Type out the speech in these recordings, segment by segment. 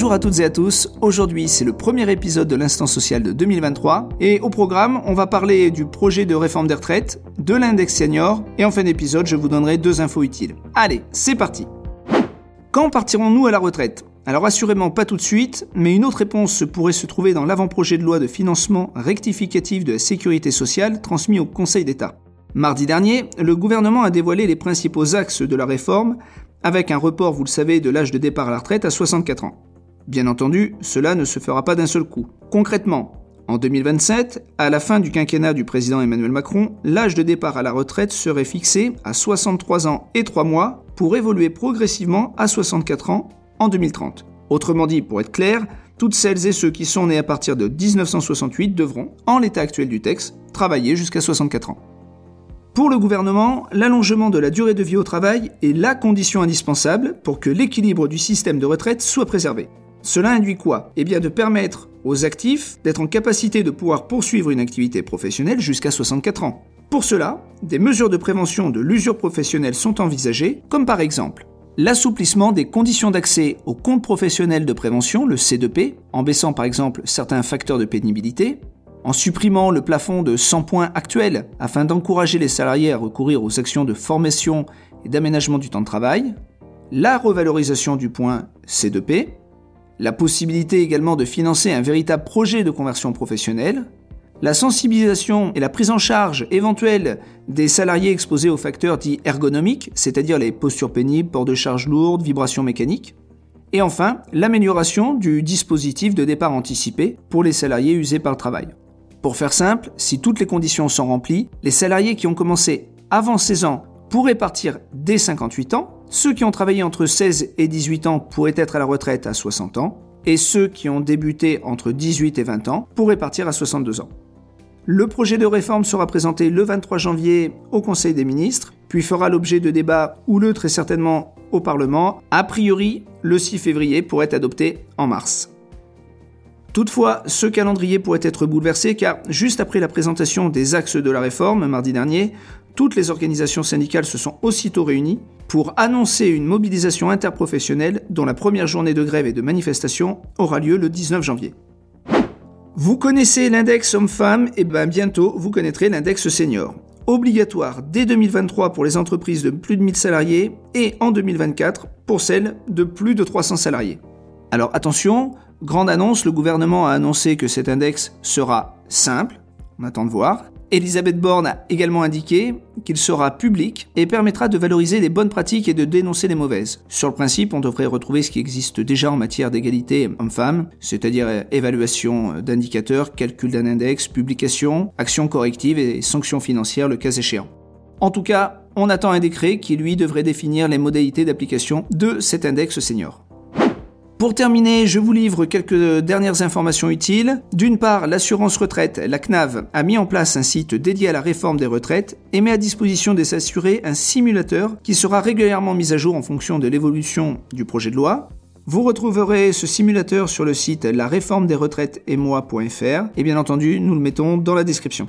Bonjour à toutes et à tous, aujourd'hui c'est le premier épisode de l'instant social de 2023 et au programme on va parler du projet de réforme des retraites, de l'index senior et en fin d'épisode je vous donnerai deux infos utiles. Allez, c'est parti Quand partirons-nous à la retraite? Alors assurément pas tout de suite, mais une autre réponse pourrait se trouver dans l'avant-projet de loi de financement rectificatif de la sécurité sociale transmis au Conseil d'État. Mardi dernier, le gouvernement a dévoilé les principaux axes de la réforme, avec un report, vous le savez, de l'âge de départ à la retraite à 64 ans. Bien entendu, cela ne se fera pas d'un seul coup. Concrètement, en 2027, à la fin du quinquennat du président Emmanuel Macron, l'âge de départ à la retraite serait fixé à 63 ans et 3 mois pour évoluer progressivement à 64 ans en 2030. Autrement dit, pour être clair, toutes celles et ceux qui sont nés à partir de 1968 devront, en l'état actuel du texte, travailler jusqu'à 64 ans. Pour le gouvernement, l'allongement de la durée de vie au travail est la condition indispensable pour que l'équilibre du système de retraite soit préservé. Cela induit quoi? Eh bien de permettre aux actifs d'être en capacité de pouvoir poursuivre une activité professionnelle jusqu'à 64 ans. Pour cela, des mesures de prévention de l'usure professionnelle sont envisagées, comme par exemple l'assouplissement des conditions d'accès au compte professionnel de prévention, le C2P, en baissant par exemple certains facteurs de pénibilité, en supprimant le plafond de 100 points actuel afin d'encourager les salariés à recourir aux actions de formation et d'aménagement du temps de travail, la revalorisation du point C2P, la possibilité également de financer un véritable projet de conversion professionnelle, la sensibilisation et la prise en charge éventuelle des salariés exposés aux facteurs dits ergonomiques, c'est-à-dire les postures pénibles, port de charges lourdes, vibrations mécaniques, et enfin l'amélioration du dispositif de départ anticipé pour les salariés usés par le travail. Pour faire simple, si toutes les conditions sont remplies, les salariés qui ont commencé avant 16 ans pourraient partir dès 58 ans, ceux qui ont travaillé entre 16 et 18 ans pourraient être à la retraite à 60 ans, et ceux qui ont débuté entre 18 et 20 ans pourraient partir à 62 ans. Le projet de réforme sera présenté le 23 janvier au Conseil des ministres, puis fera l'objet de débats houleux très certainement au Parlement. A priori, le 6 février pourrait être adopté en mars. Toutefois, ce calendrier pourrait être bouleversé car juste après la présentation des axes de la réforme mardi dernier, toutes les organisations syndicales se sont aussitôt réunies pour annoncer une mobilisation interprofessionnelle dont la première journée de grève et de manifestation aura lieu le 19 janvier. Vous connaissez l'index homme-femme, et bien bientôt vous connaîtrez l'index senior. Obligatoire dès 2023 pour les entreprises de plus de 1000 salariés et en 2024 pour celles de plus de 300 salariés. Alors attention, grande annonce, le gouvernement a annoncé que cet index sera simple, on attend de voir, Elisabeth Borne a également indiqué qu'il sera public et permettra de valoriser les bonnes pratiques et de dénoncer les mauvaises. Sur le principe, on devrait retrouver ce qui existe déjà en matière d'égalité homme-femme, c'est-à-dire évaluation d'indicateurs, calcul d'un index, publication, actions correctives et sanctions financières le cas échéant. En tout cas, on attend un décret qui lui devrait définir les modalités d'application de cet index senior. Pour terminer, je vous livre quelques dernières informations utiles. D'une part, l'assurance retraite, la CNAV, a mis en place un site dédié à la réforme des retraites et met à disposition des assurés un simulateur qui sera régulièrement mis à jour en fonction de l'évolution du projet de loi. Vous retrouverez ce simulateur sur le site la réforme des retraites et moi.fr et bien entendu, nous le mettons dans la description.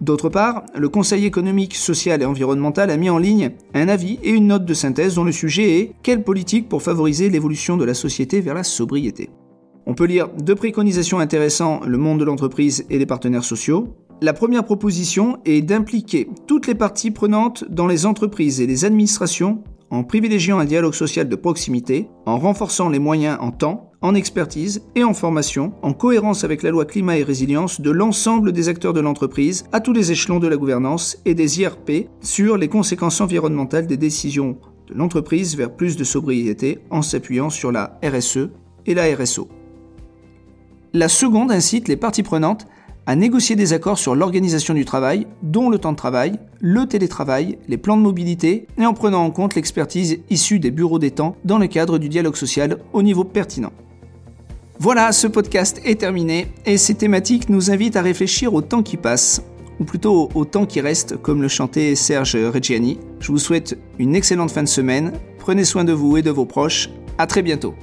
D'autre part, le Conseil économique, social et environnemental a mis en ligne un avis et une note de synthèse dont le sujet est Quelle politique pour favoriser l'évolution de la société vers la sobriété? On peut lire deux préconisations intéressant le monde de l'entreprise et les partenaires sociaux. La première proposition est d'impliquer toutes les parties prenantes dans les entreprises et les administrations en privilégiant un dialogue social de proximité, en renforçant les moyens en temps, en expertise et en formation, en cohérence avec la loi climat et résilience de l'ensemble des acteurs de l'entreprise à tous les échelons de la gouvernance et des IRP sur les conséquences environnementales des décisions de l'entreprise vers plus de sobriété en s'appuyant sur la RSE et la RSO. La seconde incite les parties prenantes à négocier des accords sur l'organisation du travail, dont le temps de travail, le télétravail, les plans de mobilité, et en prenant en compte l'expertise issue des bureaux des temps dans le cadre du dialogue social au niveau pertinent. Voilà, ce podcast est terminé, et ces thématiques nous invitent à réfléchir au temps qui passe, ou plutôt au temps qui reste, comme le chantait Serge Reggiani. Je vous souhaite une excellente fin de semaine, prenez soin de vous et de vos proches, à très bientôt.